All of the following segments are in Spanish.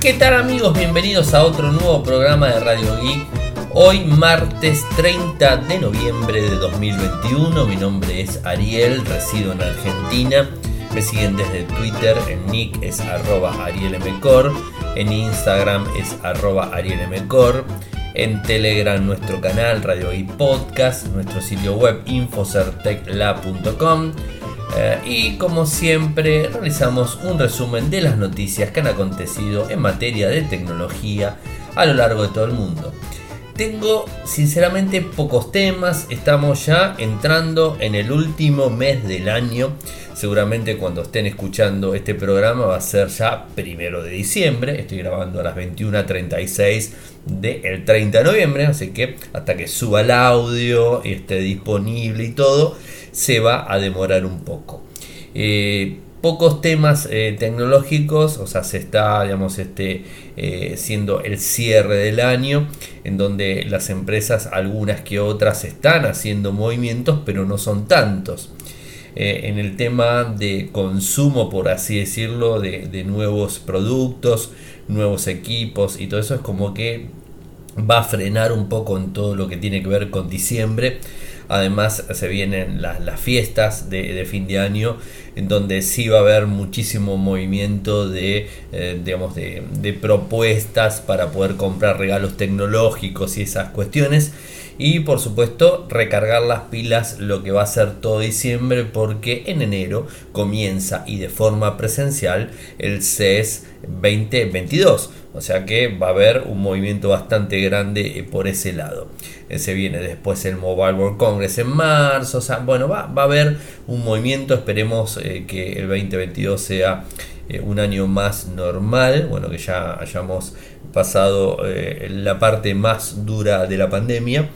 ¿Qué tal amigos? Bienvenidos a otro nuevo programa de Radio Geek. Hoy martes 30 de noviembre de 2021. Mi nombre es Ariel, resido en Argentina. Me siguen desde Twitter, en nick es arroba arielmcor, en Instagram es arroba arielmcor, en Telegram nuestro canal Radio Geek Podcast, nuestro sitio web infocerteclab.com eh, y como siempre realizamos un resumen de las noticias que han acontecido en materia de tecnología a lo largo de todo el mundo. Tengo sinceramente pocos temas, estamos ya entrando en el último mes del año. Seguramente cuando estén escuchando este programa va a ser ya primero de diciembre. Estoy grabando a las 21.36 del 30 de noviembre, así que hasta que suba el audio y esté disponible y todo, se va a demorar un poco. Eh, pocos temas eh, tecnológicos, o sea, se está, digamos, este, eh, siendo el cierre del año, en donde las empresas, algunas que otras, están haciendo movimientos, pero no son tantos. en el tema de consumo, por así decirlo, de, de nuevos productos, nuevos equipos y todo eso es como que va a frenar un poco en todo lo que tiene que ver con diciembre Además se vienen las, fiestas de, fin de año en donde sí va a haber muchísimo movimiento de, eh, digamos, de, propuestas para poder comprar regalos tecnológicos y esas cuestiones. Y por supuesto recargar las pilas lo que va a ser todo diciembre porque en enero comienza y de forma presencial el CES 2022 o sea que va a haber un movimiento bastante grande eh, por ese lado. Eh, se viene después el Mobile World Congress en marzo. O sea, bueno, va, a haber un movimiento. Esperemos eh, que el 2022 sea un año más normal. Bueno, que ya hayamos pasado la parte más dura de la pandemia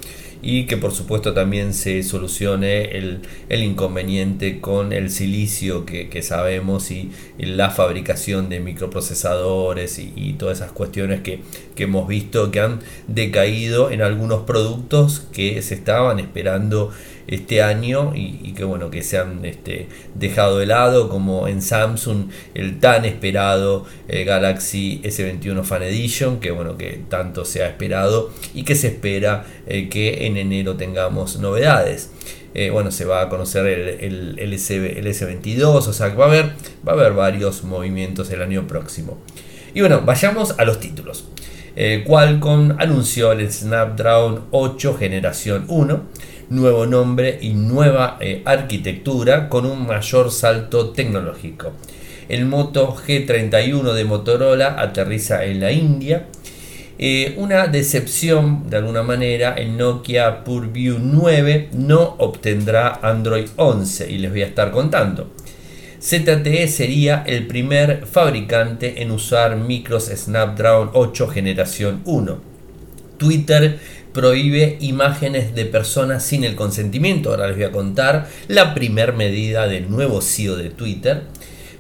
y que por supuesto también se solucione el, inconveniente con el silicio que, sabemos y, la fabricación de microprocesadores y, todas esas cuestiones que, que, hemos visto que han decaído en algunos productos que se estaban esperando este año y, que bueno que se han este, dejado de lado como en Samsung el tan esperado eh, Galaxy S21 Fan Edition que bueno que tanto se ha esperado y que se espera eh, que en enero tengamos novedades. Eh, bueno se va a conocer el, el, S, 22 o sea que va a haber va a haber varios movimientos el año próximo. Y bueno vayamos a los títulos. Qualcomm anunció el Snapdragon 8 generación 1 nuevo nombre y nueva eh, arquitectura con un mayor salto tecnológico. El Moto G31 de Motorola aterriza en la India. Eh, una decepción de alguna manera, el Nokia PureView 9 no obtendrá Android 11 y les voy a estar contando. ZTE sería el primer fabricante en usar micros Snapdragon 8 generación 1. Twitter prohíbe imágenes de personas sin el consentimiento. Ahora les voy a contar la primer medida del nuevo CEO de Twitter.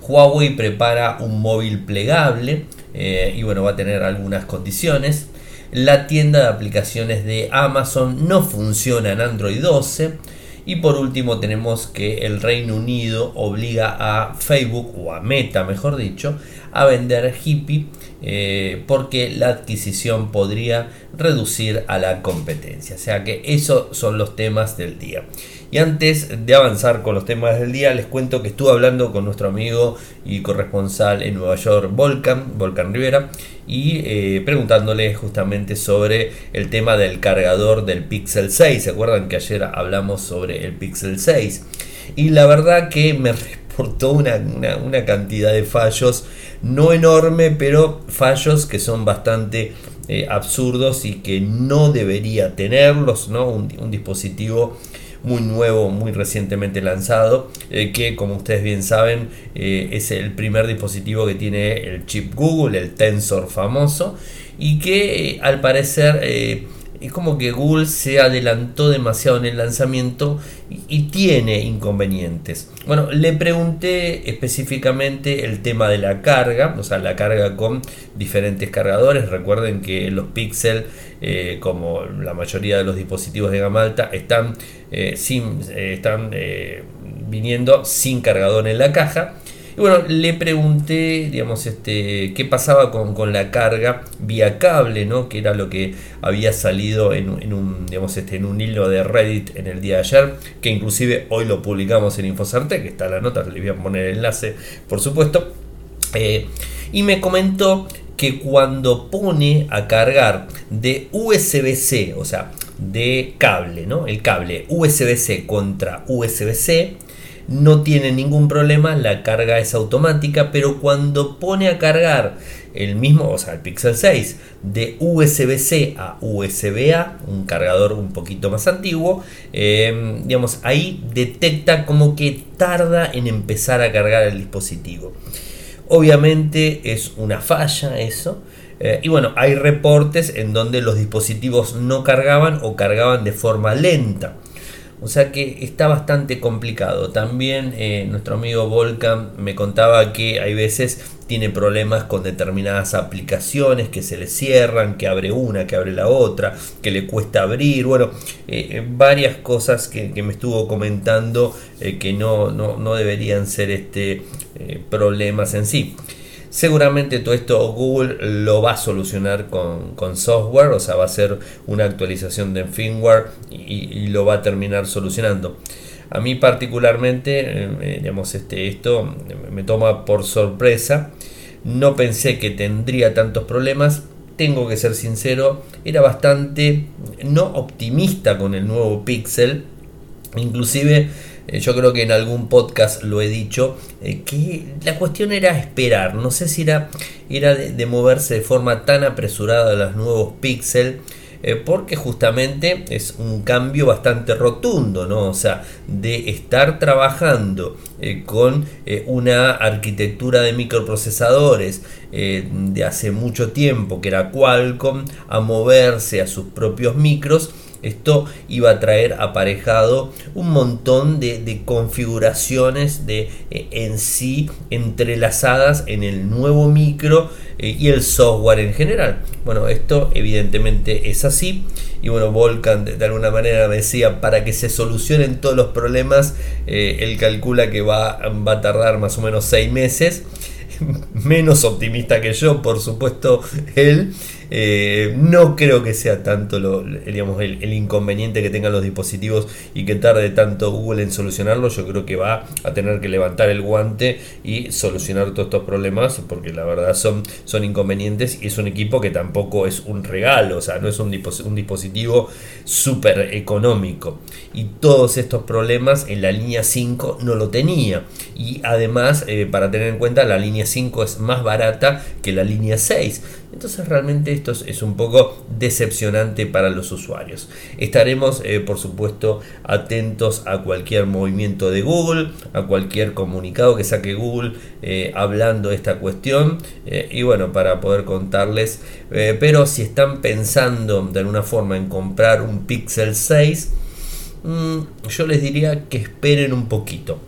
Huawei prepara un móvil plegable eh, y bueno, va a tener algunas condiciones. La tienda de aplicaciones de Amazon no funciona en Android 12. Y por último tenemos que el Reino Unido obliga a Facebook, o a Meta mejor dicho, a vender Hippie eh, porque la adquisición podría reducir a la competencia. O sea que esos son los temas del día. Y antes de avanzar con los temas del día, les cuento que estuve hablando con nuestro amigo y corresponsal en Nueva York, Volcan, Volcan Rivera, y eh, preguntándole justamente sobre el tema del cargador del Pixel 6. ¿Se acuerdan que ayer hablamos sobre el Pixel 6? Y la verdad que me reportó una, una cantidad de fallos, no enorme, pero fallos que son bastante eh, absurdos y que no debería tenerlos, ¿no? Un, dispositivo muy nuevo, muy recientemente lanzado, eh, que como ustedes bien saben eh, es el primer dispositivo que tiene el chip Google, el Tensor famoso, y que al parecer es como que Google se adelantó demasiado en el lanzamiento y, tiene inconvenientes. Bueno, le pregunté específicamente el tema de la carga, o sea, la carga con diferentes cargadores. Recuerden que los Pixel, eh, como la mayoría de los dispositivos de gama alta, están, eh, eh, están viniendo sin cargador en la caja. Y bueno, le pregunté, digamos, este, qué pasaba con, la carga vía cable, ¿no? Que era lo que había salido en, un, digamos, este, en un hilo de Reddit en el día de ayer, que inclusive hoy lo publicamos en Infocerte, que está la nota, le voy a poner el enlace, por supuesto. Eh, y me comentó que cuando pone a cargar de USB-C, o sea, de cable, ¿no? El cable USB-C contra USB-C, no tiene ningún problema, la carga es automática, pero cuando pone a cargar el mismo, o sea, el Pixel 6 de USB-C a USB-A, un cargador un poquito más antiguo, em, digamos, ahí detecta como que tarda en empezar a cargar el dispositivo. Obviamente es una falla eso. Eh, y bueno, hay reportes en donde los dispositivos no cargaban o cargaban de forma lenta. O sea que está bastante complicado. También eh, nuestro amigo Volcan me contaba que hay veces tiene problemas con determinadas aplicaciones que se le cierran, que abre una, que abre la otra, que le cuesta abrir. Bueno, eh, varias cosas que, me estuvo comentando eh, que no, no, no, deberían ser este, problemas en sí. Seguramente todo esto Google lo va a solucionar con, software, o sea, va a ser una actualización de firmware y, lo va a terminar solucionando. A mí particularmente, eh, eh, digamos, este, esto me toma por sorpresa. No pensé que tendría tantos problemas. Tengo que ser sincero, era bastante no optimista con el nuevo Pixel. Inclusive yo creo que en algún podcast lo he dicho, eh, que la cuestión era esperar, no sé si era, era de, moverse de forma tan apresurada a los nuevos Pixel, eh, porque justamente es un cambio bastante rotundo, ¿no? O sea, de estar trabajando con una arquitectura de microprocesadores de hace mucho tiempo, que era Qualcomm, a moverse a sus propios micros, esto iba a traer aparejado un montón de, configuraciones de, eh, en sí entrelazadas en el nuevo micro eh, y el software en general. Bueno, esto evidentemente es así. Y bueno, Volcan de, alguna manera decía, para que se solucionen todos los problemas, eh, él calcula que va, va a tardar más o menos seis meses. Menos optimista que yo, por supuesto, él. Eh, no creo que sea tanto el, inconveniente que tengan los dispositivos y que tarde tanto Google en solucionarlo. Yo creo que va a tener que levantar el guante y solucionar todos estos problemas porque la verdad son, son inconvenientes y es un equipo que tampoco es un regalo, o sea, no es un, un dispositivo súper económico. Y todos estos problemas en la línea 5 no lo tenía. Y además, eh, para tener en cuenta, la línea 5 es más barata que la línea 6. Entonces realmente esto es un poco decepcionante para los usuarios. Estaremos eh, por supuesto atentos a cualquier movimiento de Google, a cualquier comunicado que saque Google eh, hablando de esta cuestión eh, y bueno para poder contarles. pero si están pensando de alguna forma en comprar un Pixel 6, mm, yo les diría que esperen un poquito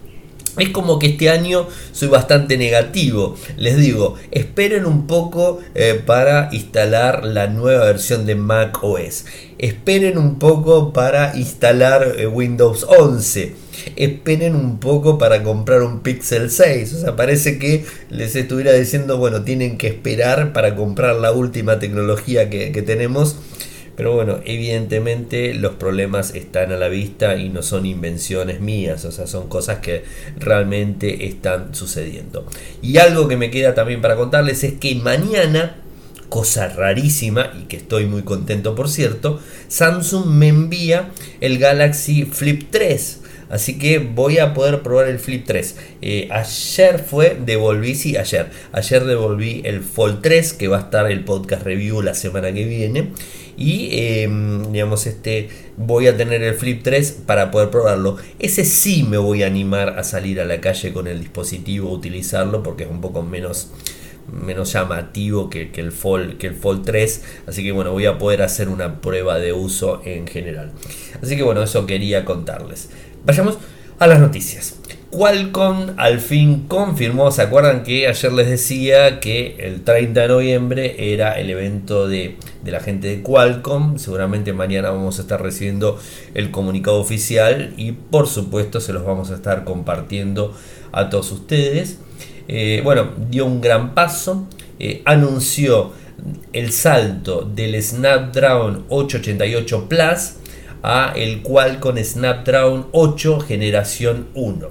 es como que este año soy bastante negativo. Les digo, esperen un poco eh, para instalar la nueva versión de Mac OS. Esperen un poco para instalar eh, Windows 11. Esperen un poco para comprar un Pixel 6. O sea, parece que les estuviera diciendo, bueno, tienen que esperar para comprar la última tecnología que, que tenemos pero bueno, evidentemente los problemas están a la vista y no son invenciones mías, o sea, son cosas que realmente están sucediendo. Y algo que me queda también para contarles es que mañana cosa rarísima y que estoy muy contento por cierto, Samsung me envía el Galaxy Flip 3. Así que voy a poder probar el Flip 3. Eh, ayer fue, devolví, sí, ayer. Ayer devolví el Fold 3, que va a estar el podcast review la semana que viene y em, digamos este voy a tener el Flip 3 para poder probarlo. Ese sí me voy a animar a salir a la calle con el dispositivo, utilizarlo porque es un poco menos menos llamativo que, el Fold, que el Fold 3 así que bueno voy a poder hacer una prueba de uso en general así que bueno eso quería contarles vayamos a las noticias Qualcomm al fin confirmó, ¿se acuerdan que ayer les decía que el 30 de noviembre era el evento de, la gente de Qualcomm? Seguramente mañana vamos a estar recibiendo el comunicado oficial y por supuesto se los vamos a estar compartiendo a todos ustedes. Eh, bueno, dio un gran paso, eh, anunció el salto del Snapdragon 888 Plus a el Qualcomm Snapdragon 8 generación 1.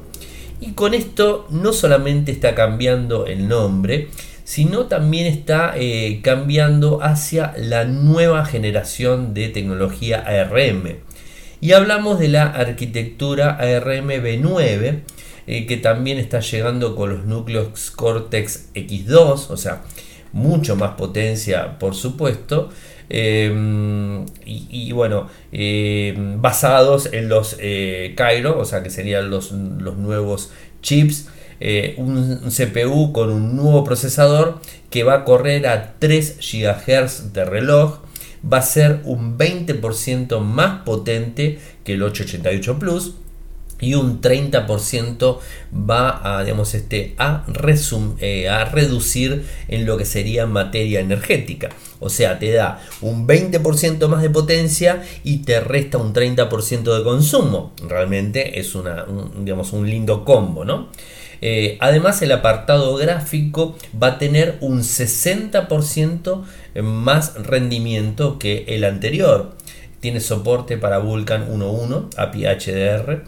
Y con esto no solamente está cambiando el nombre, sino también está eh, cambiando hacia la nueva generación de tecnología ARM. Y hablamos de la arquitectura ARM V9, eh, que también está llegando con los núcleos Cortex X2, o sea, mucho más potencia, por supuesto. Em, y, bueno, em, basados en los eh, Cairo, o sea que serían los, nuevos chips, eh, un, CPU con un nuevo procesador que va a correr a 3 GHz de reloj, va a ser un 20% más potente que el 888 Plus y un 30% va a, digamos, este, a, eh, a reducir en lo que sería materia energética. O sea, te da un 20% más de potencia y te resta un 30% de consumo. Realmente es una, un, digamos, un lindo combo, ¿no? Eh, además, el apartado gráfico va a tener un 60% más rendimiento que el anterior. Tiene soporte para Vulkan 1.1 API HDR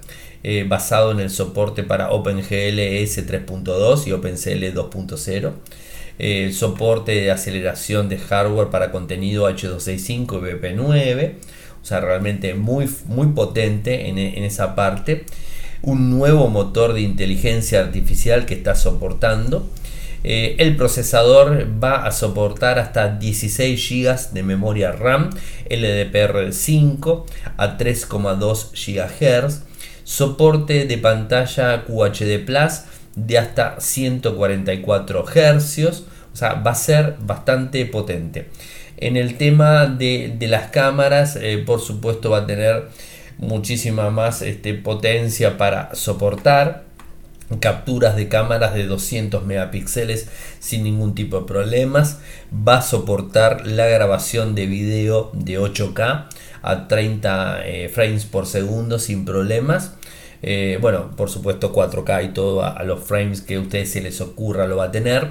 eh, basado en el soporte para OpenGL S 3.2 y OpenCL 2.0. el soporte de aceleración de hardware para contenido H265 y BP9. O sea, realmente muy, muy potente en, esa parte. Un nuevo motor de inteligencia artificial que está soportando. Eh, el procesador va a soportar hasta 16 GB de memoria RAM LDPR5 a 3,2 GHz soporte de pantalla QHD Plus de hasta 144 Hz, o sea, va a ser bastante potente. En el tema de, las cámaras, eh, por supuesto, va a tener muchísima más este, potencia para soportar. Capturas de cámaras de 200 megapíxeles sin ningún tipo de problemas. Va a soportar la grabación de video de 8K a 30 eh, frames por segundo sin problemas. Eh, bueno, por supuesto 4K y todo a, los frames que a ustedes se les ocurra lo va a tener.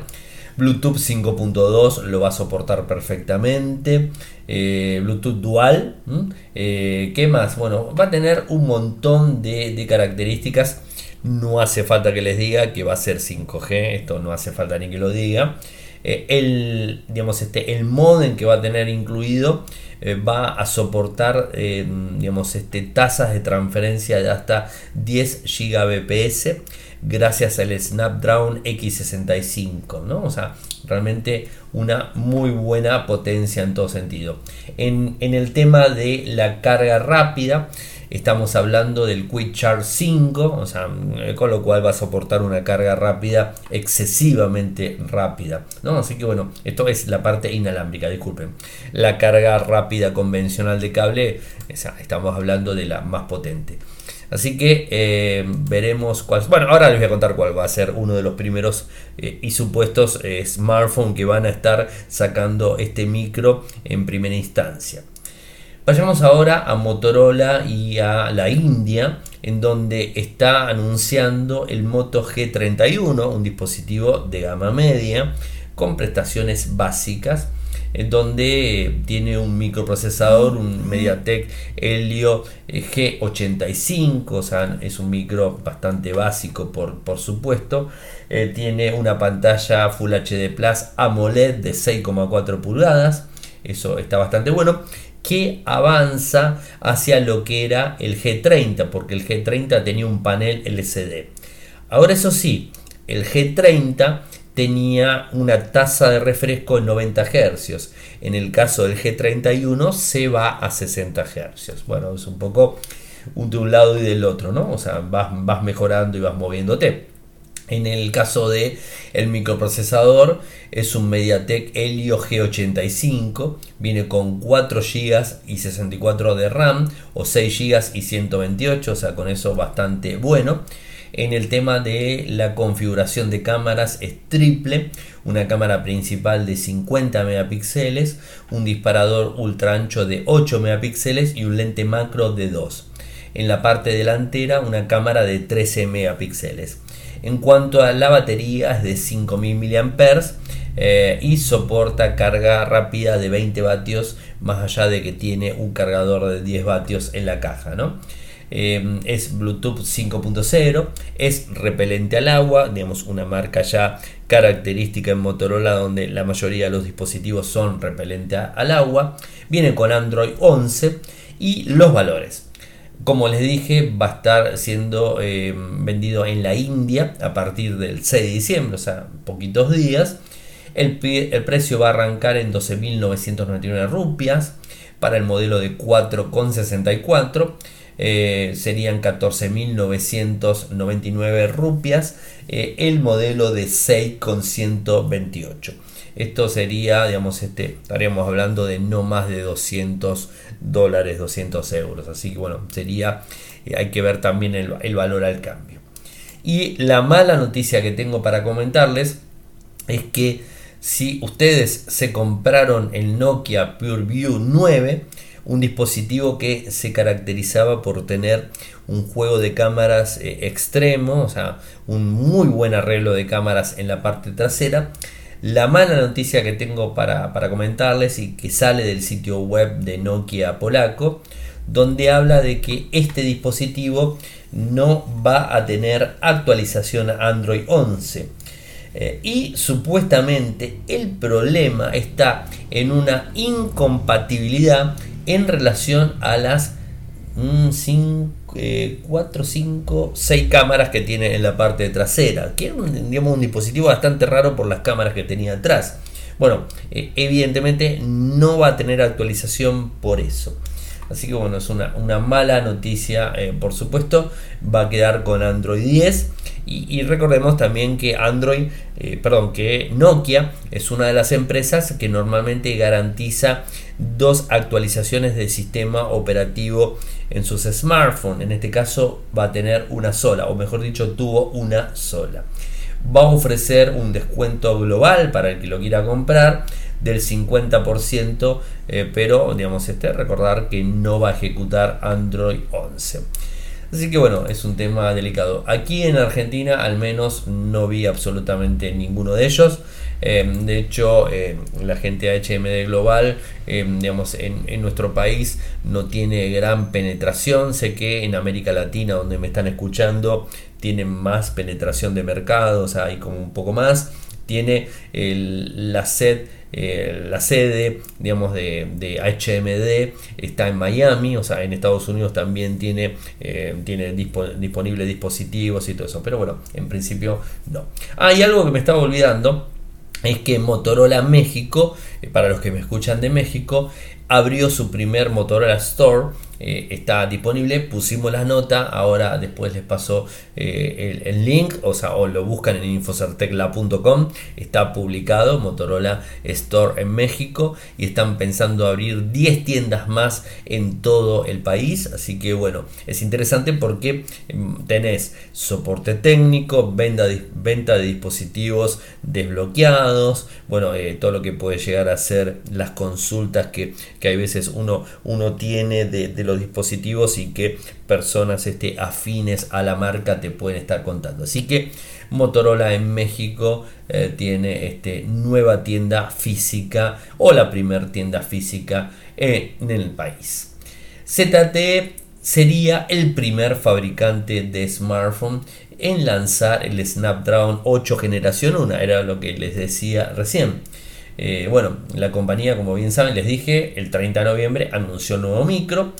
Bluetooth 5.2 lo va a soportar perfectamente. Eh, Bluetooth dual. ¿Qué más? Bueno, va a tener un montón de, características. No hace falta que les diga que va a ser 5G. Esto no hace falta ni que lo diga. el, digamos, este, el modem que va a tener incluido eh, va a soportar eh, digamos, este, tasas de transferencia de hasta 10 Gbps gracias al Snapdragon X65, ¿no? O sea, realmente una muy buena potencia en todo sentido. En, en el tema de la carga rápida, Estamos hablando del Quick Charge 5, o sea, con lo cual va a soportar una carga rápida excesivamente rápida. ¿no? Así que bueno, esto es la parte inalámbrica, disculpen. La carga rápida convencional de cable, estamos hablando de la más potente. Así que eh, veremos cuál. Bueno, ahora les voy a contar cuál va a ser uno de los primeros eh, y supuestos smartphones que van a estar sacando este micro en primera instancia. Vayamos ahora a Motorola y a la India, en donde está anunciando el Moto G31, un dispositivo de gama media con prestaciones básicas, en donde tiene un microprocesador, un MediaTek Helio G85, o sea, es un micro bastante básico por, por supuesto. Eh, tiene una pantalla Full HD Plus AMOLED de 6,4 pulgadas, eso está bastante bueno que avanza hacia lo que era el G30, porque el G30 tenía un panel LCD. Ahora eso sí, el G30 tenía una tasa de refresco en 90 Hz. En el caso del G31 se va a 60 Hz. Bueno, es un poco de un lado y del otro, ¿no? O sea, vas, vas mejorando y vas moviéndote. En el caso de microprocesador es un MediaTek Helio G85, viene con 4 GB y 64 de RAM o 6 GB y 128, o sea, con eso bastante bueno. En el tema de la configuración de cámaras es triple, una cámara principal de 50 megapíxeles, un disparador ultra ancho de 8 megapíxeles y un lente macro de 2. En la parte delantera una cámara de 13 megapíxeles. En cuanto a la batería es de 5000 mAh eh, y soporta carga rápida de 20 vatios más allá de que tiene un cargador de 10 vatios en la caja. ¿no? Eh, es Bluetooth 5.0, es repelente al agua, digamos una marca ya característica en Motorola donde la mayoría de los dispositivos son repelente al agua, viene con Android 11 y los valores. Como les dije, va a estar siendo eh, vendido en la India a partir del 6 de diciembre, o sea, poquitos días. El, el precio va a arrancar en 12.999 rupias para el modelo de 4,64 eh, serían 14.999 rupias eh, el modelo de 6,128 esto sería digamos este estaríamos hablando de no más de 200 dólares 200 euros. Así que bueno sería eh, hay que ver también el, el valor al cambio. Y la mala noticia que tengo para comentarles es que si ustedes se compraron el Nokia PureView 9 un dispositivo que se caracterizaba por tener un juego de cámaras eh, extremo, o sea, un muy buen arreglo de cámaras en la parte trasera. La mala noticia que tengo para, comentarles y que sale del sitio web de Nokia polaco, donde habla de que este dispositivo no va a tener actualización Android 11. Eh, y supuestamente el problema está en una incompatibilidad en relación a las 4, 5, 6 cámaras que tiene en la parte trasera, que un, un dispositivo bastante raro por las cámaras que tenía atrás. Bueno, eh, evidentemente no va a tener actualización por eso. Así que bueno, es una, mala noticia, eh, por supuesto. Va a quedar con Android 10. Y, recordemos también que Android, eh, perdón, que Nokia es una de las empresas que normalmente garantiza dos actualizaciones del sistema operativo en sus smartphones. En este caso va a tener una sola, o mejor dicho, tuvo una sola. Va a ofrecer un descuento global para el que lo quiera comprar del 50%, eh, pero digamos, este, recordar que no va a ejecutar Android 11. Así que bueno, es un tema delicado. Aquí en Argentina al menos no vi absolutamente ninguno de ellos. Em, de hecho, em, la gente HMD Global, em, digamos, en, en, nuestro país no tiene gran penetración. Sé que en América Latina, donde me están escuchando, tienen más penetración de mercados, hay como un poco más. Tiene la eh, la sede, digamos, de, HMD está en Miami, o sea, en Estados Unidos también tiene, eh, tiene disponibles dispositivos y todo eso, pero bueno, en principio no. Hay algo que me estaba olvidando, es que Motorola México, eh, para los que me escuchan de México, abrió su primer Motorola Store eh, está disponible. Pusimos la nota, ahora después les paso eh, el, link, o sea, o lo buscan en infocertecla.com. Está publicado Motorola Store en México y están pensando abrir 10 tiendas más en todo el país. Así que bueno, es interesante porque em, tenés soporte técnico, venta, venta de dispositivos desbloqueados, bueno, eh, todo lo que puede llegar a ser las consultas que, que hay veces uno, uno tiene de los dispositivos y que personas este, afines a la marca te pueden estar contando. Así que Motorola en México eh, tiene este, nueva tienda física o la primer tienda física en el país. ZTE sería el primer fabricante de smartphone en lanzar el Snapdragon 8 generación 1, era lo que les decía recién. Eh, bueno, la compañía, como bien saben, les dije, el 30 de noviembre anunció un nuevo micro.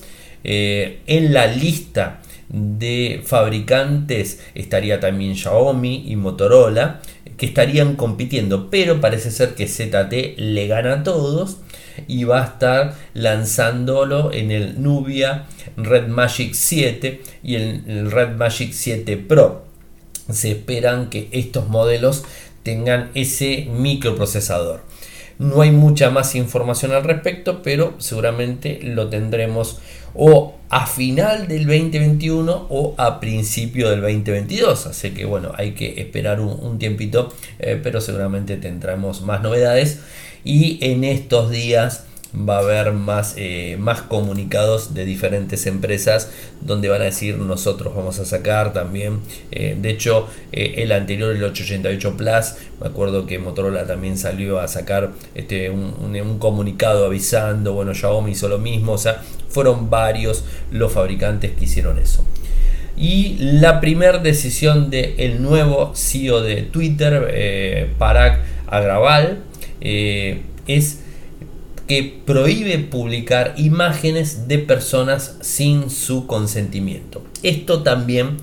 Eh, en la lista de fabricantes estaría también Xiaomi y Motorola, que estarían compitiendo, pero parece ser que ZT le gana a todos y va a estar lanzándolo en el Nubia Red Magic 7 y el Red Magic 7 Pro. Se esperan que estos modelos tengan ese microprocesador. No hay mucha más información al respecto, pero seguramente lo tendremos o a final del 2021 o a principio del 2022. Así que bueno, hay que esperar un, tiempito, eh, pero seguramente tendremos más novedades. Y en estos días va a haber más, eh, más comunicados de diferentes empresas donde van a decir nosotros vamos a sacar también. Eh, de hecho, eh, el anterior, el 888 Plus, me acuerdo que Motorola también salió a sacar este, un, comunicado avisando, bueno, Xiaomi hizo lo mismo, o sea, fueron varios los fabricantes que hicieron eso. Y la primera decisión del nuevo CEO de Twitter, Parag Agrawal, es que prohíbe publicar imágenes de personas sin su consentimiento. Esto también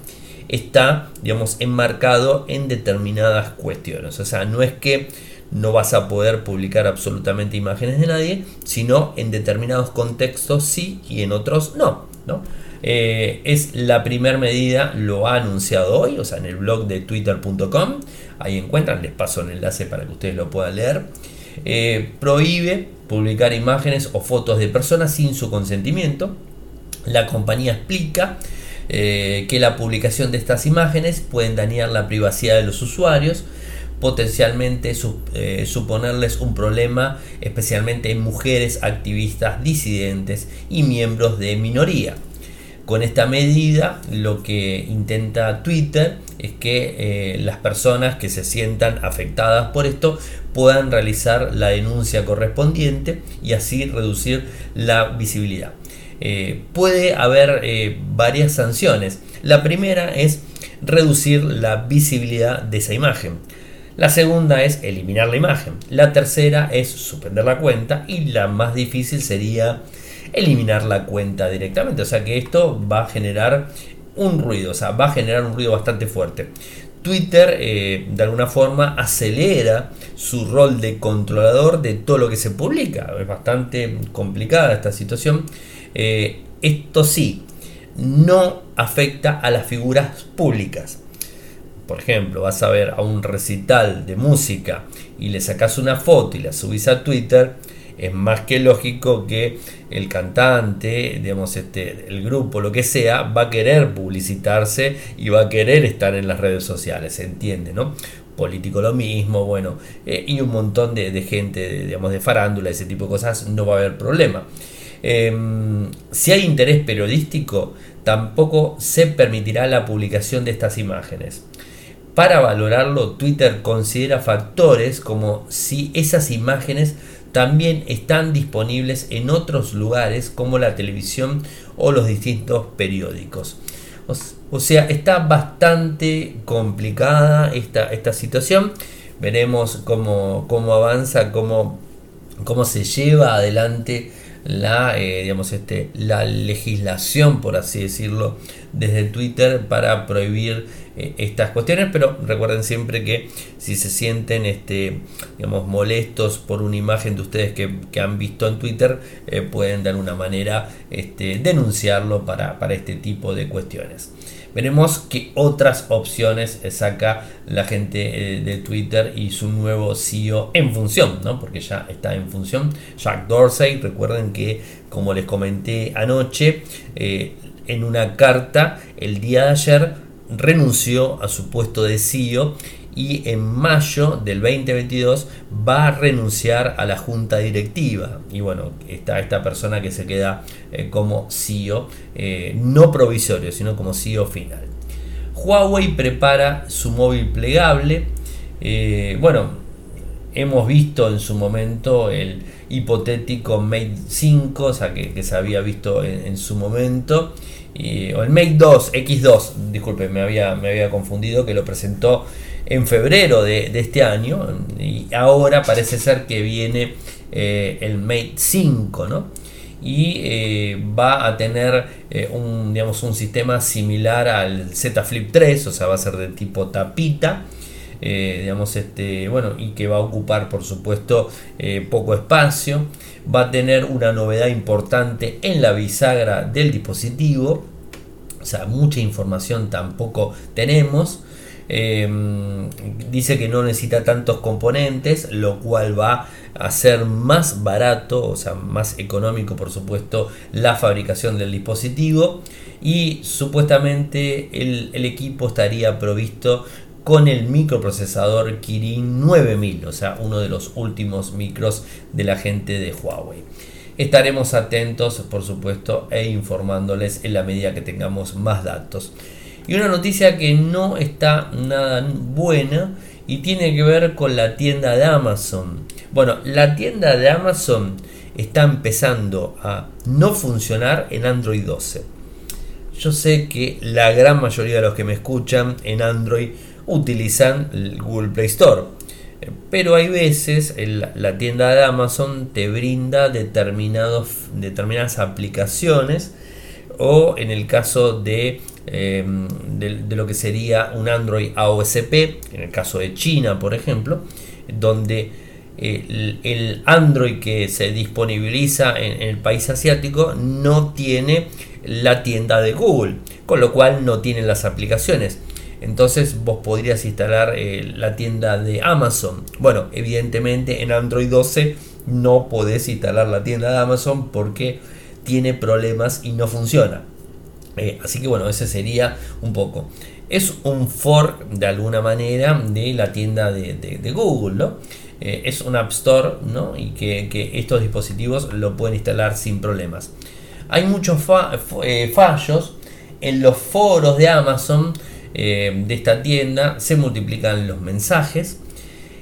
está, digamos, enmarcado en determinadas cuestiones. O sea, no es que no vas a poder publicar absolutamente imágenes de nadie, sino en determinados contextos sí y en otros no. ¿no? Eh, es la primera medida, lo ha anunciado hoy, o sea, en el blog de twitter.com. Ahí encuentran, les paso el enlace para que ustedes lo puedan leer. Eh, prohíbe publicar imágenes o fotos de personas sin su consentimiento. La compañía explica eh, que la publicación de estas imágenes pueden dañar la privacidad de los usuarios, potencialmente eh, suponerles un problema, especialmente en mujeres activistas disidentes y miembros de minoría. Con esta medida lo que intenta Twitter es que eh, las personas que se sientan afectadas por esto puedan realizar la denuncia correspondiente y así reducir la visibilidad. Eh, puede haber eh, varias sanciones. La primera es reducir la visibilidad de esa imagen. La segunda es eliminar la imagen. La tercera es suspender la cuenta. Y la más difícil sería eliminar la cuenta directamente. O sea que esto va a generar un ruido. O sea, va a generar un ruido bastante fuerte. Twitter eh, de alguna forma acelera su rol de controlador de todo lo que se publica. Es bastante complicada esta situación. Eh, esto sí, no afecta a las figuras públicas. Por ejemplo, vas a ver a un recital de música y le sacas una foto y la subís a Twitter es más que lógico que el cantante, digamos, este, el grupo, lo que sea, va a querer publicitarse y va a querer estar en las redes sociales, ¿se entiende, no? Político lo mismo, bueno, eh, y un montón de, gente, digamos, de farándula, ese tipo de cosas, no va a haber problema. Em, si hay interés periodístico, tampoco se permitirá la publicación de estas imágenes. Para valorarlo, Twitter considera factores como si esas imágenes también están disponibles en otros lugares como la televisión o los distintos periódicos. O, sea, está bastante complicada esta, esta situación. Veremos cómo, cómo avanza, cómo, cómo se lleva adelante la, eh, digamos, este, la legislación, por así decirlo, desde Twitter para prohibir eh, estas cuestiones, pero recuerden siempre que si se sienten este, digamos, molestos por una imagen de ustedes que, han visto en Twitter, eh, pueden de alguna manera este, denunciarlo para, para este tipo de cuestiones. Veremos qué otras opciones saca la gente eh, de Twitter y su nuevo CEO en función, ¿no? porque ya está en función. Jack Dorsey, recuerden que como les comenté anoche, en una carta el día de ayer renunció a su puesto de CEO y en mayo del 2022 va a renunciar a la junta directiva. Y bueno, está esta persona que se queda eh, como CEO, eh, no provisorio, sino como CEO final. Huawei prepara su móvil plegable. Eh, bueno, hemos visto en su momento el hipotético Mate 5, o sea que, se había visto en, su momento. O el Mate 2, X2, disculpe, me había, me había confundido, que lo presentó en febrero de, este año y ahora parece ser que viene eh, el Mate 5, ¿no? Y eh, va a tener eh, un, digamos, un sistema similar al Z Flip 3, o sea, va a ser de tipo tapita. Digamos este bueno y que va a ocupar por supuesto poco espacio. Va a tener una novedad importante en la bisagra del dispositivo. O sea mucha información tampoco tenemos. Em, dice que no necesita tantos componentes, lo cual va a ser más barato, o sea, más económico, por supuesto, la fabricación del dispositivo. Y supuestamente el equipo estaría provisto con el microprocesador Kirin 9000, o sea, uno de los últimos micros de la gente de Huawei. Estaremos atentos, por supuesto, e informándoles en la medida que tengamos más datos. Y una noticia que no está nada buena y tiene que ver con la tienda de Amazon. Bueno, la tienda de Amazon está empezando a no funcionar en Android 12. Yo sé que la gran mayoría de los que me escuchan en Android utilizan el Google Play Store. Pero hay veces la tienda de Amazon te brinda determinados, determinadas aplicaciones o en el caso de, em, de, lo que sería un Android AOSP, en el caso de China por ejemplo, donde el, el Android que se disponibiliza en, el país asiático no tiene la tienda de Google, con lo cual no tiene las aplicaciones entonces vos podrías instalar eh, la tienda de Amazon. Bueno, evidentemente en Android 12 no podés instalar la tienda de Amazon porque tiene problemas y no funciona. Eh, así que bueno, ese sería un poco. Es un fork de alguna manera de la tienda de, Google, ¿no? Eh, es un App Store, ¿no? Y que, estos dispositivos lo pueden instalar sin problemas. Hay muchos fallos en los foros de Amazon eh, de esta tienda se multiplican los mensajes.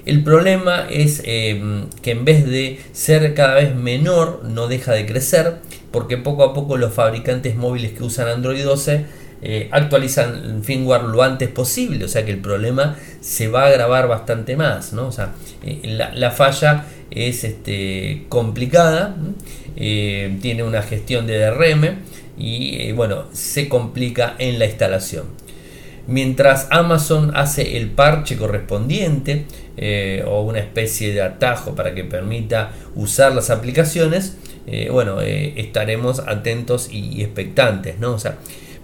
El problema es eh, que en vez de ser cada vez menor, no deja de crecer, porque poco a poco los fabricantes móviles que usan Android 12 eh, actualizan el firmware lo antes posible, o sea que el problema se va a agravar bastante más. ¿no? O sea, la, falla es este, complicada, tiene una gestión de DRM y bueno, se complica en la instalación mientras Amazon hace el parche correspondiente eh, o una especie de atajo para que permita usar las aplicaciones, eh, bueno, eh, estaremos atentos y expectantes, ¿no? O sea,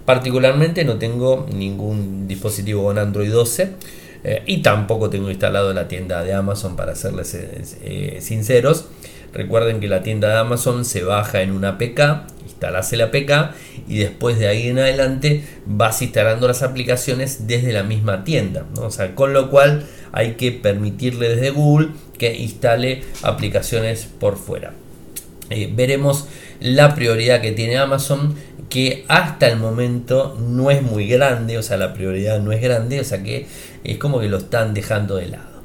particularmente no tengo ningún dispositivo con Android 12 y tampoco tengo instalado la tienda de Amazon para serles sinceros. Recuerden que la tienda de Amazon se baja en una APK instalas el APK y después de ahí en adelante vas instalando las aplicaciones desde la misma tienda. O sea, con lo cual hay que permitirle desde Google que instale aplicaciones por fuera. Eh, veremos la prioridad que tiene Amazon que hasta el momento no es muy grande, o sea, la prioridad no es grande, o sea que es como que lo están dejando de lado.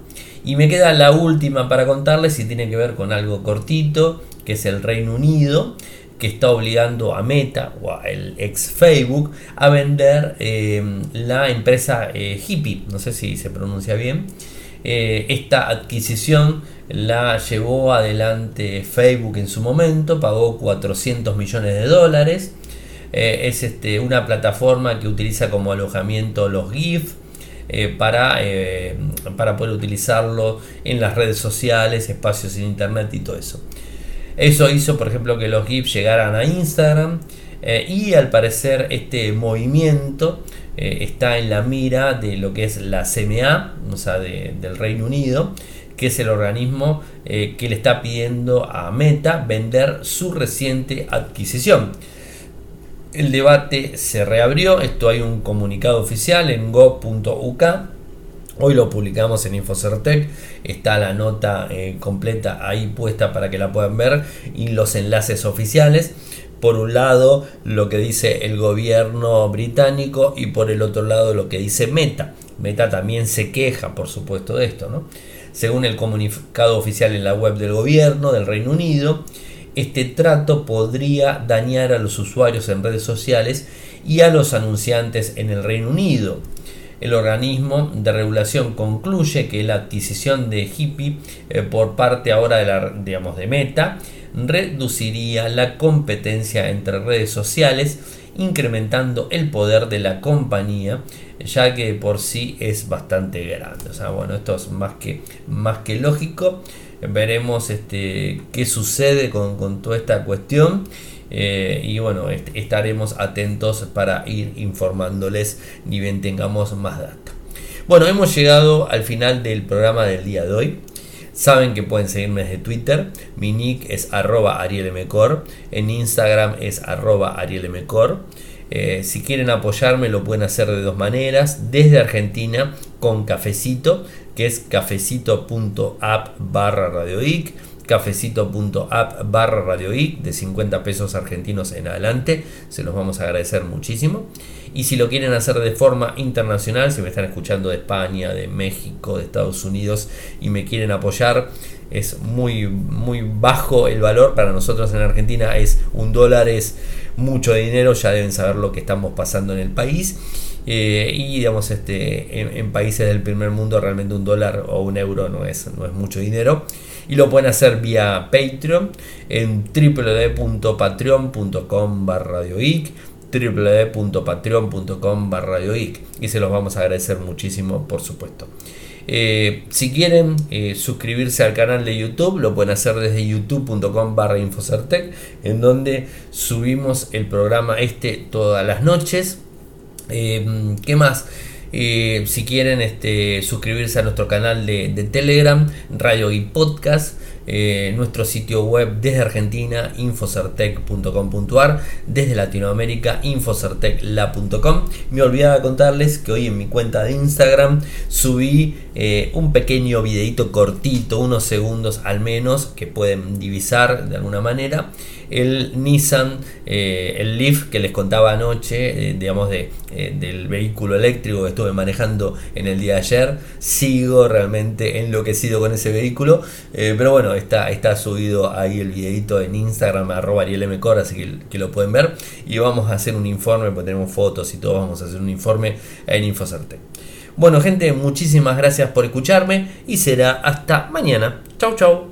Y me queda la última para contarles y tiene que ver con algo cortito, que es el Reino Unido que está obligando a Meta o a el ex Facebook a vender em, la empresa eh, Hippie, no sé si se pronuncia bien. Eh, esta adquisición la llevó adelante Facebook en su momento, pagó 400 millones de dólares. Eh, es este, una plataforma que utiliza como alojamiento los GIF, para, para, poder utilizarlo en las redes sociales, espacios en internet y todo eso. Eso hizo, por ejemplo, que los GIFs llegaran a Instagram. Eh, y al parecer este movimiento eh, está en la mira de lo que es la CMA, o sea, del Reino Unido, que es el organismo eh, que le está pidiendo a Meta vender su reciente adquisición. El debate se reabrió, esto hay un comunicado oficial en go.uk Hoy lo publicamos en Infocertec, está la nota eh, completa ahí puesta para que la puedan ver y los enlaces oficiales. Por un lado lo que dice el gobierno británico y por el otro lado lo que dice Meta. Meta también se queja, por supuesto, de esto. ¿no? Según el comunicado oficial en la web del gobierno del Reino Unido, este trato podría dañar a los usuarios en redes sociales y a los anunciantes en el Reino Unido. El organismo de regulación concluye que la adquisición de Hippie eh, por parte ahora de la digamos, de Meta reduciría la competencia entre redes sociales incrementando el poder de la compañía ya que por sí es bastante grande. O sea bueno esto es más que más que lógico veremos este qué sucede con, con toda esta cuestión eh, y bueno, estaremos atentos para ir informándoles ni bien tengamos más datos. Bueno, hemos llegado al final del programa del día de hoy. Saben que pueden seguirme desde Twitter. Mi nick es arroba arielmcor. En Instagram es arroba arielmcor. Eh, si quieren apoyarme lo pueden hacer de dos maneras. Desde Argentina con cafecito, que es cafecito.app barra radioic cafecito.app barra radioic de 50 pesos argentinos en adelante. Se los vamos a agradecer muchísimo. Y si lo quieren hacer de forma internacional, si me están escuchando de España, de México, de Estados Unidos y me quieren apoyar, es muy, muy bajo el valor. Para nosotros en Argentina es un dólar, es mucho dinero, ya deben saber lo que estamos pasando en el país. Eh, y digamos, este, en, países del primer mundo realmente un dólar o un euro no es, no es mucho dinero. Y lo pueden hacer vía Patreon en www.patreon.com barra www.patreon.com barra y se los vamos a agradecer muchísimo por supuesto. Eh, si quieren eh, suscribirse al canal de YouTube, lo pueden hacer desde youtube.com barra infocertec, en donde subimos el programa este todas las noches. Eh, ¿Qué más? si quieren este, suscribirse a nuestro canal de, Telegram, Radio y Podcast. Eh, nuestro sitio web desde Argentina, infocertec.com.ar, desde Latinoamérica, infocertecla.com. Me olvidaba contarles que hoy en mi cuenta de Instagram subí eh, un pequeño videito cortito, unos segundos al menos, que pueden divisar de alguna manera el Nissan, eh, el Leaf que les contaba anoche, eh, digamos, de, eh, del vehículo eléctrico que estuve manejando en el día de ayer. Sigo realmente enloquecido con ese vehículo, pero bueno, está, está subido ahí el videito en Instagram, arroba arielmcor, así que, que, lo pueden ver. Y vamos a hacer un informe, porque tenemos fotos y todo, vamos a hacer un informe en Infocerte. Bueno, gente, muchísimas gracias por escucharme y será hasta mañana. Chau, chau.